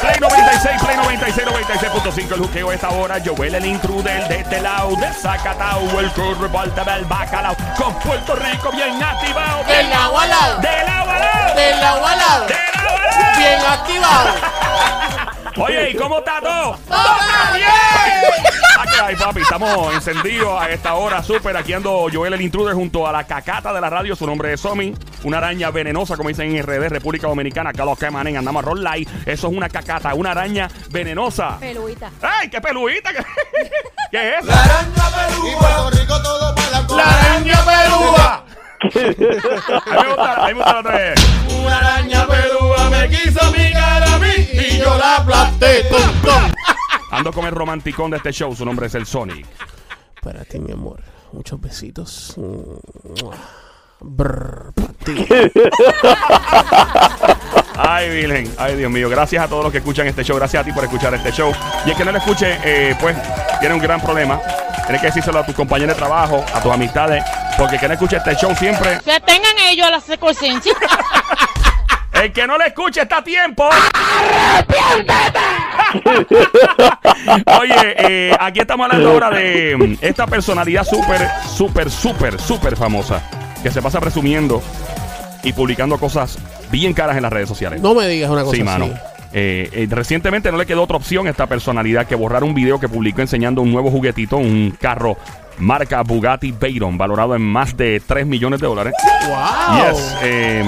Play 96, Play 96, 96.5 el juqueo esta hora. Joel el intruder de este lado, de Zacatau, el curveball del bacalao. Con Puerto Rico bien activado. Del lado a lado. Del lado a lado. Del lado a lado. Del lado a lado. Bien activado. Oye, ¿y cómo está todo? ¡Todo bien! ¿Qué hay, papi? Estamos encendidos a esta hora súper. Aquí ando Joel el Intruder junto a la cacata de la radio. Su nombre es Somi. Una araña venenosa, como dicen en RD, República Dominicana. Acá los que manen, andamos a roll light. Eso es una cacata, una araña venenosa. Peluita. ¡Ay, qué peluita! ¿Qué, ¿Qué es eso? La araña pelúa. Y Puerto Rico todo para la araña pelúa. A mí me gusta, a mí me gusta la otra vez. Una araña pelúa me quiso picar a mí y yo la aplasté. Tum, tum. Ando con el romanticón de este show. Su nombre es el Sonic. Para ti, mi amor. Muchos besitos. Brr, para ti. Ay, Virgen. Ay, Dios mío. Gracias a todos los que escuchan este show. Gracias a ti por escuchar este show. Y el que no lo escuche, eh, pues, tiene un gran problema. Tienes que decírselo a tus compañeros de trabajo, a tus amistades. Porque el que no escuche este show siempre. Que tengan ellos la secuencia. El que no le escuche está a tiempo. Oye, eh, aquí estamos hablando ahora de mm, esta personalidad súper, súper, súper, súper famosa. Que se pasa presumiendo y publicando cosas bien caras en las redes sociales. No me digas una cosa Sí, mano. así. Eh, eh, recientemente no le quedó otra opción a esta personalidad que borrar un video que publicó enseñando un nuevo juguetito, un carro marca Bugatti Veyron, valorado en más de 3 millones de dólares. ¡Wow! Yes. eh,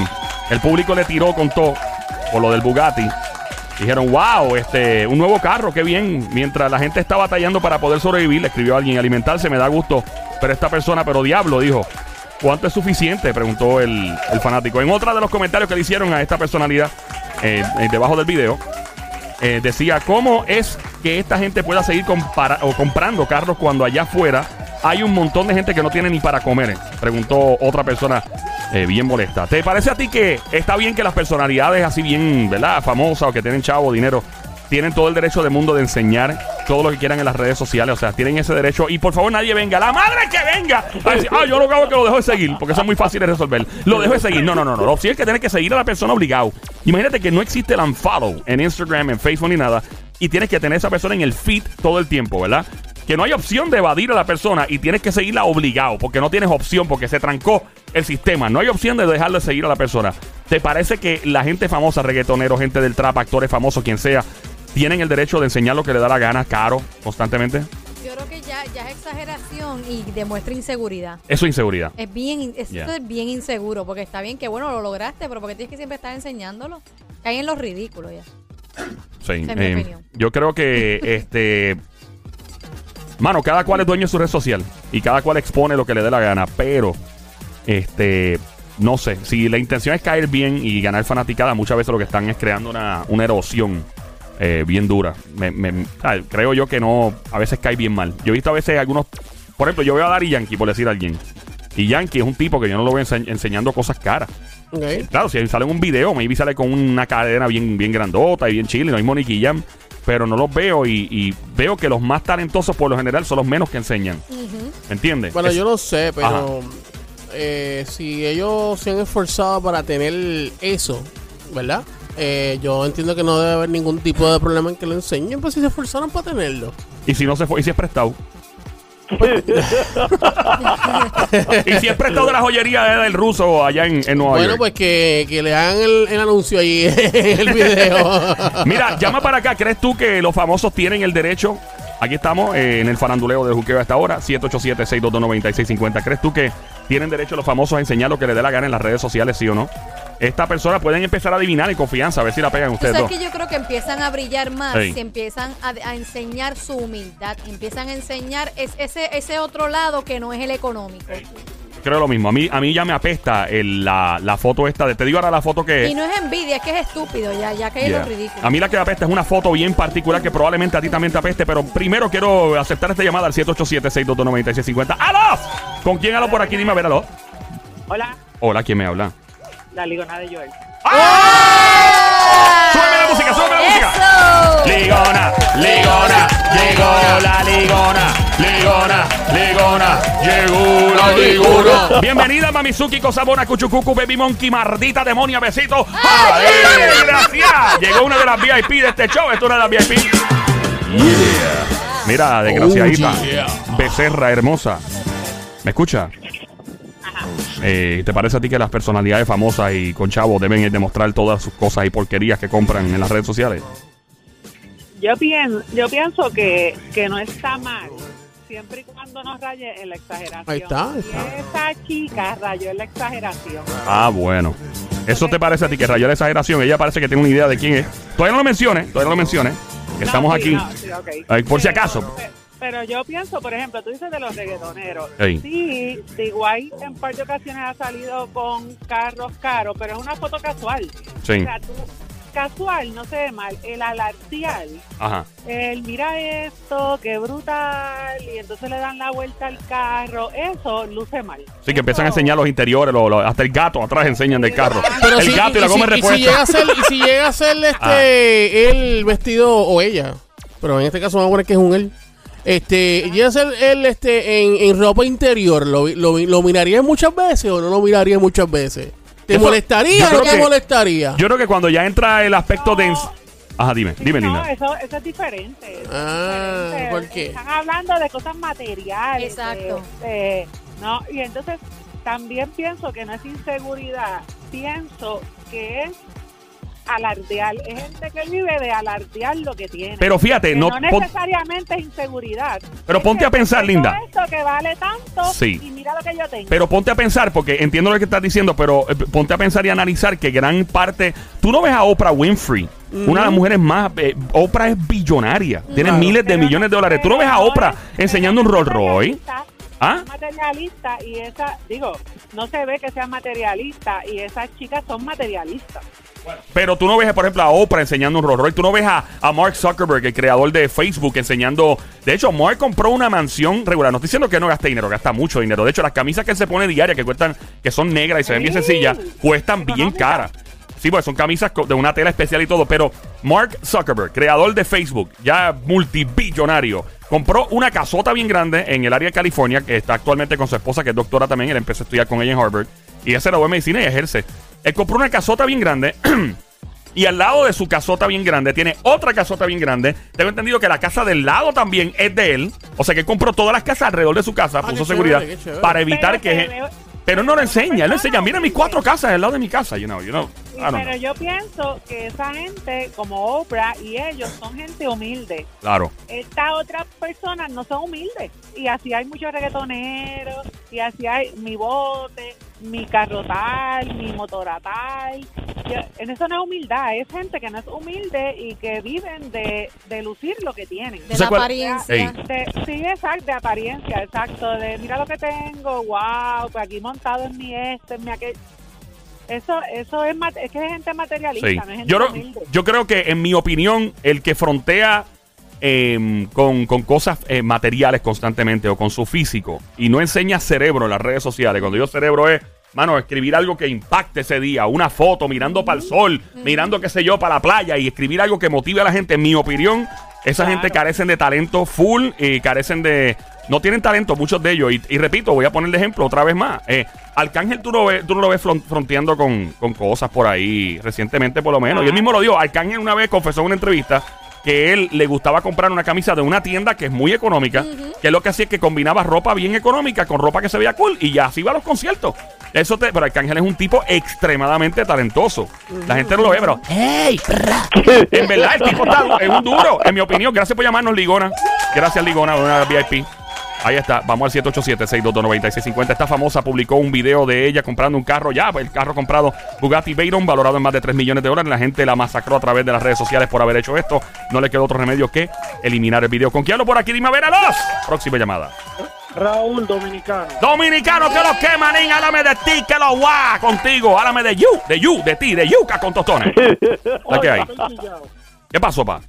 el público le tiró con todo por lo del Bugatti. Dijeron, wow, este, un nuevo carro, qué bien. Mientras la gente está batallando para poder sobrevivir, le escribió alguien, alimentarse me da gusto. Pero esta persona, pero diablo, dijo, ¿cuánto es suficiente? Preguntó el, el fanático. En otra de los comentarios que le hicieron a esta personalidad, eh, eh, debajo del video, eh, decía, ¿cómo es que esta gente pueda seguir o comprando carros cuando allá afuera hay un montón de gente que no tiene ni para comer? Preguntó otra persona eh, bien molesta. ¿Te parece a ti que está bien que las personalidades así bien, ¿verdad? Famosas o que tienen chavo, dinero, tienen todo el derecho del mundo de enseñar todo lo que quieran en las redes sociales? O sea, tienen ese derecho. Y por favor, nadie venga. ¡La madre que venga! A decir, ah, yo lo hago que lo dejo de seguir, porque eso es muy fácil de resolver. Lo dejo de seguir. No, no, no, no. Lo es que tienes que seguir a la persona obligado. Imagínate que no existe el unfollow en Instagram, en Facebook ni nada. Y tienes que tener esa persona en el feed todo el tiempo, ¿verdad? Que no hay opción de evadir a la persona y tienes que seguirla obligado, porque no tienes opción, porque se trancó el sistema. No hay opción de dejar de seguir a la persona. ¿Te parece que la gente famosa, reggaetonero, gente del trap, actores famosos, quien sea, tienen el derecho de enseñar lo que le da la gana, caro, constantemente? Yo creo que ya, ya es exageración y demuestra inseguridad. Eso es inseguridad. Es bien, esto Yeah. es bien inseguro, porque está bien que bueno lo lograste, pero porque tienes que siempre estar enseñándolo. Caen en lo ridículo ya. Sí, es mi eh, opinión. yo creo que este mano, cada cual es dueño de su red social y cada cual expone lo que le dé la gana, pero este no sé, si la intención es caer bien y ganar fanaticada, muchas veces lo que están es creando una, una erosión eh, bien dura. Me- me- ah, creo yo que no, a veces cae bien mal. Yo he visto a veces algunos, por ejemplo, yo veo a Dari Yankee, por decir a alguien. Y Yankee es un tipo que yo no lo veo ense- enseñando cosas caras. Claro, si sale en un video, maybe sale con una cadena bien, bien grandota y bien chile, no hay Jam, pero no los veo y, y veo que los más talentosos por lo general son los menos que enseñan. ¿Me entiendes? Bueno, Es- yo no sé, pero eh, si ellos se han esforzado para tener eso, ¿verdad? Eh, yo entiendo que no debe haber ningún tipo de problema en que lo enseñen, pues si se esforzaron para tenerlo. Y si no se fue, y si es prestado. Y si es prestado de la joyería de- del ruso allá en, en Nueva bueno, York. pues que, que le hagan el, el anuncio ahí en el video. Mira, llama para acá. ¿Crees tú que los famosos tienen el derecho? Aquí estamos eh, en el faranduleo de Juqueo a esta hora. 787-622-9650. ¿Crees tú que tienen derecho los famosos a enseñar lo que les dé la gana en las redes sociales, sí o no? Esta persona pueden empezar a adivinar en confianza, a ver si la pegan ustedes dos. que yo creo que empiezan a brillar más Sí. si empiezan a, a enseñar su humildad, empiezan a enseñar es- ese, ese otro lado que no es el económico. Creo lo mismo. A mí, a mí ya me apesta el- la, la foto esta. De, te digo ahora la foto que... Y no es envidia, es que es estúpido, ya, ya que es Yeah. lo ridículo. A mí la que me apesta es una foto bien particular que probablemente a ti también te apeste, pero primero quiero aceptar esta llamada al 787-622-9650. ¡Aló! ¿Con quién hablo por aquí? Dime a ver, aló. Hola, Hola, ¿quién me habla? La ligona de Joel. ¡Súbeme la música, súbeme la música! Ligona, ligona, llegó la ligona. Ligona, Ligona, llegó la Ligona. Bienvenida, Mamizuki, Cosabona, Cuchucucu, Baby Monkey, mardita demonia, besito. ¡Ay, gracias! Llegó una de las VIP de este show, esto es una de las VIP. Yeah. Mira, desgraciadita. Oh, yeah. Becerra hermosa. ¿Me escucha? Eh, ¿Te parece a ti que las personalidades famosas y con chavos deben demostrar todas sus cosas y porquerías que compran en las redes sociales? Yo pienso, yo pienso que, que no está mal, siempre y cuando no raye en la exageración. Ahí está, ahí está. Y esa chica rayó en la exageración. Ah, bueno. ¿Eso te parece a ti que rayó la exageración? Ella parece que tiene una idea de quién es. Todavía no lo menciones, todavía no lo menciones. que No, Estamos sí, aquí. no, sí, ok. Ay, por si Pero- acaso. pe- Pero yo pienso, por ejemplo, tú dices de los reggaetoneros. Ey. Sí, de igual en par de ocasiones ha salido con carros caros, pero es una foto casual. Sí. O sea, tú, casual, no se ve mal. El alardear, Ajá. el mira esto, qué brutal, y entonces le dan la vuelta al carro, eso luce mal. Sí, que empiezan a enseñar los interiores, lo- lo- hasta el gato atrás enseñan del carro. Pero el si- gato y, la si- goma y si llega a ser, y si llega a ser este el vestido o ella, pero en este caso vamos a poner que es un él. Este, ser él este en, en ropa interior, ¿lo, lo, lo miraría muchas veces o no lo miraría muchas veces? ¿Te Eso- molestaría yo o no creo te que- molestaría? Yo creo que cuando ya entra el aspecto No. de... Ajá, dime, Sí, dime, no, eso, eso es diferente. eso es Ah, diferente. ¿por qué? Están hablando de cosas materiales. Exacto. de- de- no, y entonces también pienso que no es inseguridad, pienso que es alardear. Es gente que vive de alardear lo que tiene. Pero fíjate, no... necesariamente es inseguridad. Pero Es ponte a pensar, Linda. Esto que vale tanto Sí. y mira lo que yo tengo. Pero ponte a pensar, porque entiendo lo que estás diciendo, pero eh, ponte a pensar y analizar que gran parte. Tú no ves a Oprah Winfrey, una de las mujeres más. eh, Oprah es billonaria, tiene miles de millones de dólares. Tú no ves a Oprah enseñando un Rolls Royce. ¿Ah? es materialista y esa, digo, no se ve que sea materialista y esas chicas son materialistas. Pero tú no ves, por ejemplo, a Oprah enseñando un Rolls Royce. Tú no ves a, a Mark Zuckerberg, el creador de Facebook, enseñando. De hecho, Mark compró una mansión regular. No estoy diciendo que no gaste dinero, gasta mucho dinero. De hecho, las camisas que él se pone diarias, que cuestan, que son negras y se ven bien sencillas, cuestan bien caras. Sí, pues son camisas de una tela especial y todo. Pero Mark Zuckerberg, creador de Facebook, ya multibillonario, compró una casota bien grande en el área de California, que está actualmente con su esposa, que es doctora también. Él empezó a estudiar con ella en Harvard. Y ella se graduó en medicina y ejerce. Él compró una casota bien grande. Y al lado de su casota bien grande tiene otra casota bien grande. Tengo entendido que la casa del lado también es de él. O sea que él compró todas las casas alrededor de su casa, Ah, puso seguridad chévere, qué chévere. para evitar Pero que. Pero él no lo enseña, él Pero enseña. no, Mira mis cuatro casas al lado de mi casa, you know, you know. Sí, pero know. yo pienso que esa gente, como Oprah y ellos, son gente humilde. Claro. Estas otras personas no son humildes. Y así hay muchos reggaetoneros, y así hay mi bote, mi carro tal, mi motora tal. En eso no es humildad, es gente que no es humilde y que viven de, de lucir lo que tienen. De ¿Tú sabes la cuál- apariencia. De- sí, exacto, de apariencia, exacto. De mira lo que tengo, wow, pues aquí montado en mi este, en mi aquel. Eso, eso es, mat- es que es gente materialista, Sí. no es gente Yo, no- humilde. yo creo que, en mi opinión, el que frontea em, con, con cosas eh, materiales constantemente o con su físico y no enseña cerebro en las redes sociales, cuando yo cerebro es, mano, escribir algo que impacte ese día, una foto mirando para el sol, mirando, qué sé yo, para la playa y escribir algo que motive a la gente, en mi opinión, esa Claro. gente carecen de talento full y carecen de... No tienen talento muchos de ellos. Y, y repito, voy a poner de ejemplo otra vez más. Eh, Arcángel tú, no ves, tú no lo ves fron- fronteando con, con cosas por ahí, recientemente por lo menos. Y él mismo lo dijo. Arcángel una vez confesó en una entrevista que él le gustaba comprar una camisa de una tienda que es muy económica, que lo que hacía es que combinaba ropa bien económica con ropa que se veía cool y ya así iba a los conciertos. Eso te, pero Arcángel es un tipo extremadamente talentoso. La gente no lo ve, pero ¡Hey! En verdad, el tipo está, es un duro, en mi opinión. Gracias por llamarnos, Ligona. Gracias, Ligona, una VIP. Ahí está, vamos al 787-622-9650. Esta famosa publicó un video de ella comprando un carro ya, el carro comprado Bugatti Veyron, valorado en más de 3 millones de dólares. La gente la masacró a través de las redes sociales por haber hecho esto. No le quedó otro remedio que eliminar el video. ¿Con quién hablo por aquí? Dime a ver a los. Próxima llamada. Raúl Dominicano. Dominicano que lo quema, niña. Háblame de ti, que lo guá contigo. Háblame de you, de you, de ti, de yuca con tostones. ¿La que hay? ¿Qué pasó, pa?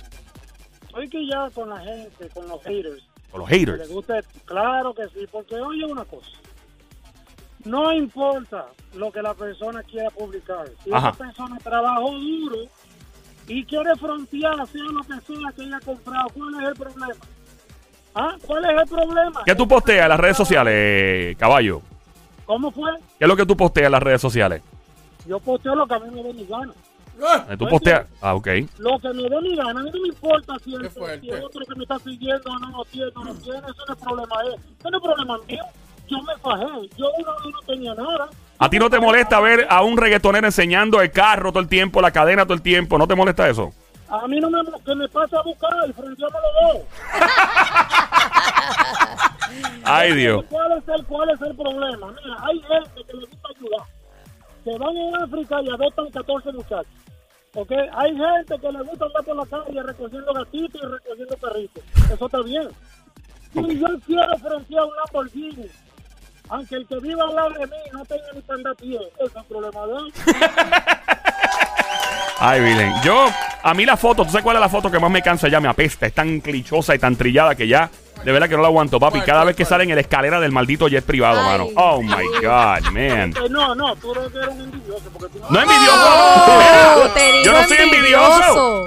Estoy quillado con la gente, con los haters. Con los haters. claro que sí, porque oye una cosa. No importa lo que la persona quiera publicar. Si Ajá. esa persona trabajó duro y quiere frontear, sea lo que sea que haya comprado, ¿cuál es el problema? ¿Ah? ¿Cuál es el problema? ¿Qué tú posteas en las redes sociales, caballo? ¿Cómo fue? ¿Qué es lo que tú posteas en las redes sociales? Yo posteo lo que a mí me dé mi gana. Eh, Tú posteas. Ah, ok. Lo que me dé mi gana, a mí no me importa si el, si el otro que me está siguiendo no lo tiene, no lo tiene, eso no es problema de él. Eso no es problema mío. Yo me fajé, yo no, yo no tenía nada. ¿A ti no te molesta ver a un reggaetonero enseñando el carro todo el tiempo, la cadena todo el tiempo? ¿No te molesta eso? A mí no me que me pase a buscar y frenteamos los dos. Ay, Dios. ¿Cuál es, el, ¿Cuál es el problema? Mira, hay gente que le gusta ayudar. Se van en África y adoptan 14 muchachos. ¿Ok? Hay gente que le gusta andar por la calle recogiendo gatitos y recogiendo perritos. Eso está bien. Si yo quiero frentear un Lamborghini, aunque el que viva al lado de mí no tenga ni para andar pie, ese es el problema de él. Ay, Vilen. Yo, a mí la foto, ¿tú sabes cuál es la foto que más me cansa? Ya me apesta. Es tan clichosa y tan trillada que ya, de verdad que no la aguanto, papi. ¿Cuál, Cada cuál, vez que cuál? sale en la escalera del maldito jet privado, Ay. mano. Oh my God, man. Eh, no, no, tú eres eres un envidioso. Porque tú no... No envidioso. Oh, yo no soy envidioso.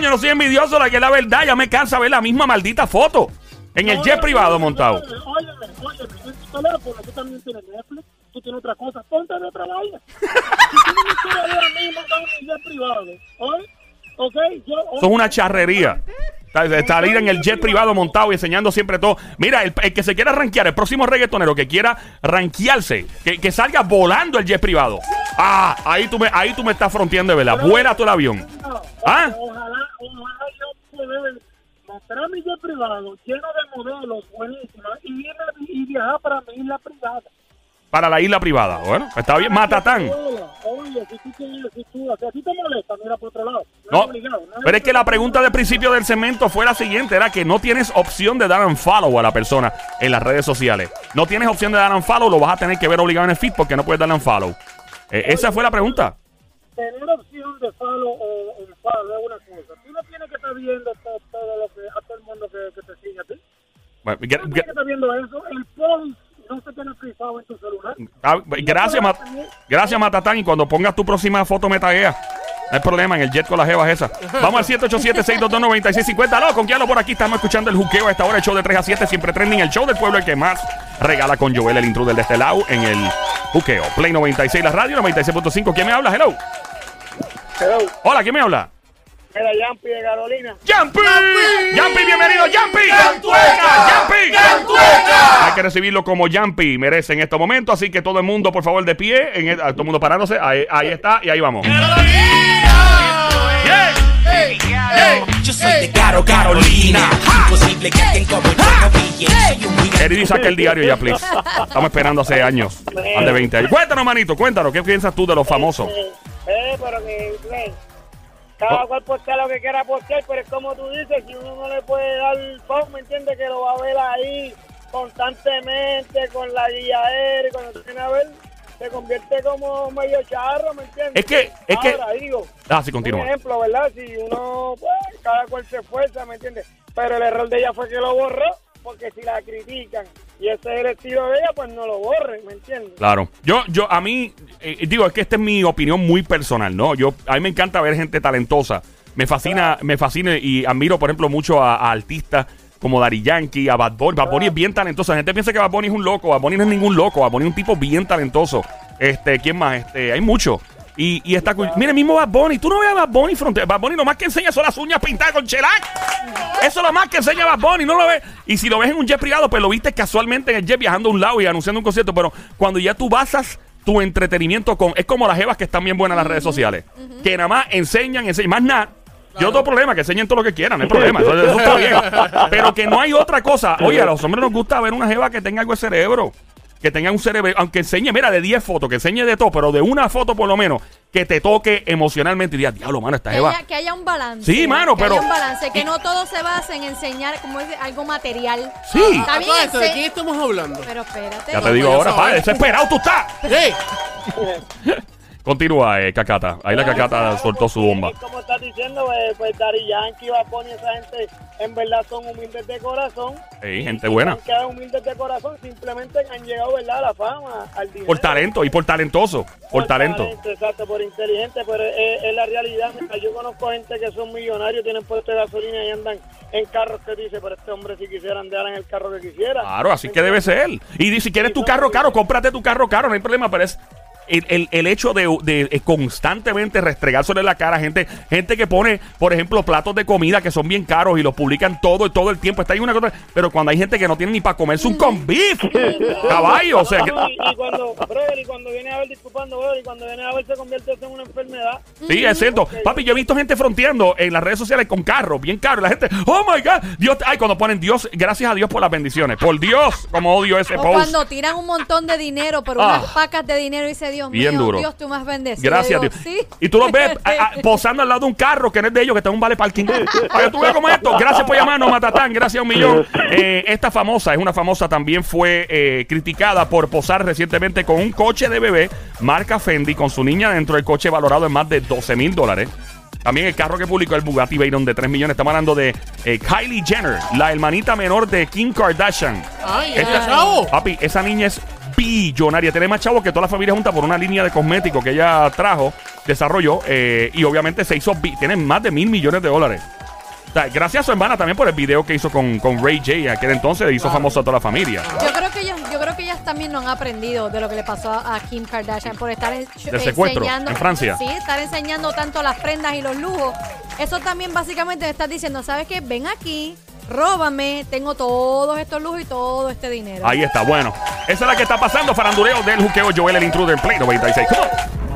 yo no soy envidioso. La que es la verdad, ya me cansa ver la misma maldita foto en el jet privado montado. Óyeme, en tu teléfono tú también tienes Netflix, tú tienes otra cosa, ponte de otra vaina. si tú no me quieres ver a mí montado en mi jet privado, ¿oye? ¿Ok? Yo, es una charrería. Está- Salir en el jet privado montado y enseñando siempre todo. Mira, el, el que se quiera rankear, el próximo reggaetonero que quiera rankearse, que, que salga volando el jet privado. Ah, ahí tú me, ahí tú me estás fronteando de verdad. Vuela tú el avión. ¿Ah? Ojalá, ojalá yo poder mostrar mi jet privado lleno de modelos buenísimas y, y viajar para mi isla privada. Para la isla privada. Bueno, está bien. Matatán. Oye, si tú quieres, si tú, te molesta, mira por otro lado. No, es obligado, no pero es que la pregunta del principio del segmento fue la siguiente, era que no tienes opción de dar un follow a la persona en las redes sociales. No tienes opción de dar un follow, lo vas a tener que ver obligado en el feed porque no puedes darle un follow. Eh, esa fue la pregunta. tener opción de follow o un follow es una cosa. Tú no tienes que estar viendo todo, todo lo que a todo el mundo que, que te sigue a ti. Bueno, Tú gra- no tienes que estar viendo eso. El post no se tiene frisado en tu celular. ah, gracias, Ma- gracias, Matatán. Y cuando pongas tu próxima foto, me taguea. No hay problema, en el jet con las jevas esa. Vamos al 787-622-9650. No, con quién por aquí estamos escuchando el juqueo a esta hora, el show de 3 a 7, siempre trending, el show del pueblo, el que más regala con Joel, el intruder de este lado, en el juqueo. Play 96, la radio 96.5. ¿Quién me habla? Hello. Hello, Hola, ¿quién me habla? Era Yampi de Carolina. ¡Jumpy! ¡Jumpy, bienvenido, Jumpy! ¡Jumpy! Hay que recibirlo como Jumpy merece en estos momentos, así que todo el mundo, por favor, de pie, en el- todo el mundo parándose, ahí, ahí está, y ahí vamos. Yo soy de Caro Carolina. Imposible que alguien como yo. Eddie, saca el diario ya, please. Estamos esperando hace años, más de 20 años. Cuéntanos, manito, cuéntanos, ¿qué piensas tú de los famosos? Eh, pero que, cada cual postea lo que quiera postear, pero es como tú dices, si uno no le puede dar post, ¿me entiendes? Que lo va a ver ahí constantemente, con la guía aérea, cuando viene a ver, se convierte como medio charro, ¿me entiendes? Es que- es que- Ahora, digo, Ah, sí, un continúa. ejemplo, ¿verdad? Si uno, pues, cada cual se esfuerza, ¿me entiendes? Pero el error de ella fue que lo borró, porque si la critican y ese es el estilo de ella, pues no lo borren, ¿me entiendes? Claro. Yo, yo, a mí, eh, digo, es que esta es mi opinión muy personal, ¿no? Yo, a mí me encanta ver gente talentosa. Me fascina, me fascina y admiro, por ejemplo, mucho a, a artistas como Dari Yankee, a Bad Bunny. Bad Bunny es bien talentoso. La gente piensa que Bad Bunny es un loco. Bad Bunny no es ningún loco. Bad Bunny es un tipo bien talentoso. Este, ¿quién más? Este, hay mucho. Y, y está cool. Mira, mismo Bad Bunny. Tú no ves a Bad Bunny fronte. Bad Bunny lo más que enseña son las uñas pintadas con shellac. Eso es lo más que enseña Bad Bunny. No lo ves. Y si lo ves en un jet privado, pues lo viste casualmente en el jet viajando a un lado y anunciando un concierto. Pero cuando ya tú basas tu entretenimiento con. Es como las jevas que están bien buenas en las redes sociales. Que nada más enseñan, enseñan. Más nada. Yo tengo problema, que enseñen todo lo que quieran, no hay problema, eso, eso está bien. Pero que no hay otra cosa. Oye, a los hombres nos gusta ver una jeva que tenga algo de cerebro. Que tenga un cerebro, aunque enseñe, mira, de 10 fotos, que enseñe de todo, pero de una foto por lo menos, que te toque emocionalmente y digas, diablo, mano, esta Que jeva. haya, que haya un balance. Sí, mano, que pero- haya un balance, que y- no todo se base en enseñar como es algo material. Sí. Está A bien, esto, ¿De quién estamos hablando? Pero espérate. Ya te digo ahora, padre, desesperado tú estás. Continúa, eh, Cacata. Ahí la Cacata soltó su bomba. Como estás diciendo, pues, pues Dari Yankee, Bunny, esa gente en verdad son humildes de corazón. Ey, gente Y buena. Sean humildes de corazón, simplemente han llegado, ¿verdad?, a la fama, al dinero. Por talento y por talentoso. Por talento. Exacto, por inteligente, pero es, es la realidad. Yo conozco gente que son millonarios, tienen puesto de gasolina y andan en carros que dice, pero este hombre si quisiera andar en el carro que quisiera. Claro, así que debe ser. Y si quieres tu carro caro, cómprate tu carro caro, no hay problema, pero es el, el- el hecho de, de, eh, constantemente restregárselo en la cara a gente, gente que pone, por ejemplo, platos de comida que son bien caros y los publican todo y todo el tiempo. Está ahí una cosa, pero cuando hay gente que no tiene ni para comerse un con beef, caballo, o sea, que- y, y cuando, brother, y cuando viene a ver, disculpando, brother, y cuando viene a ver se convierte en una enfermedad. Sí, es cierto. Papi, yo he visto gente fronteando en las redes sociales con carros, bien caros. La gente, oh my God, Dios, ay, cuando ponen Dios, gracias a Dios por las bendiciones. Por Dios, como odio ese O post. cuando tiran un montón de dinero por Ah. unas pacas de dinero y dice, Dios Bien mío, duro. Dios, tú más bendecido. Gracias, Yo Dios. Sí. Y tú los ves a- a- posando al lado de un carro que no es de ellos, que está en un vale parking. Oye, tú ves como esto. Gracias por llamarnos, Matatán. Gracias a un millón. Eh, esta famosa, es una famosa, también fue eh, criticada por posar recientemente con un coche de bebé, marca Fendi, con su niña dentro del coche valorado en más de 12 mil dólares. También el carro que publicó el Bugatti Veyron de 3 millones. Estamos hablando de eh, Kylie Jenner, la hermanita menor de Kim Kardashian. Ay, Esta- ay. Papi, esa niña es billonaria. Tiene más chavo que toda la familia junta por una línea de cosméticos que ella trajo, desarrolló eh, y obviamente se hizo. Tiene más de mil millones de dólares. O sea, gracias a su hermana también por el video que hizo con, con Ray J. Aquel entonces hizo famoso a toda la familia. Yo creo que ellas, yo creo que ellas también no han aprendido de lo que le pasó a Kim Kardashian por estar en- Del secuestro enseñando, en Francia. Sí, estar enseñando tanto las prendas y los lujos. Eso también básicamente me estás diciendo, ¿sabes qué? Ven aquí, róbame, tengo todos estos lujos y todo este dinero. Ahí está, bueno. Esa es la que está pasando. Farandureo del juqueo Joel el intruder Play 96. Come.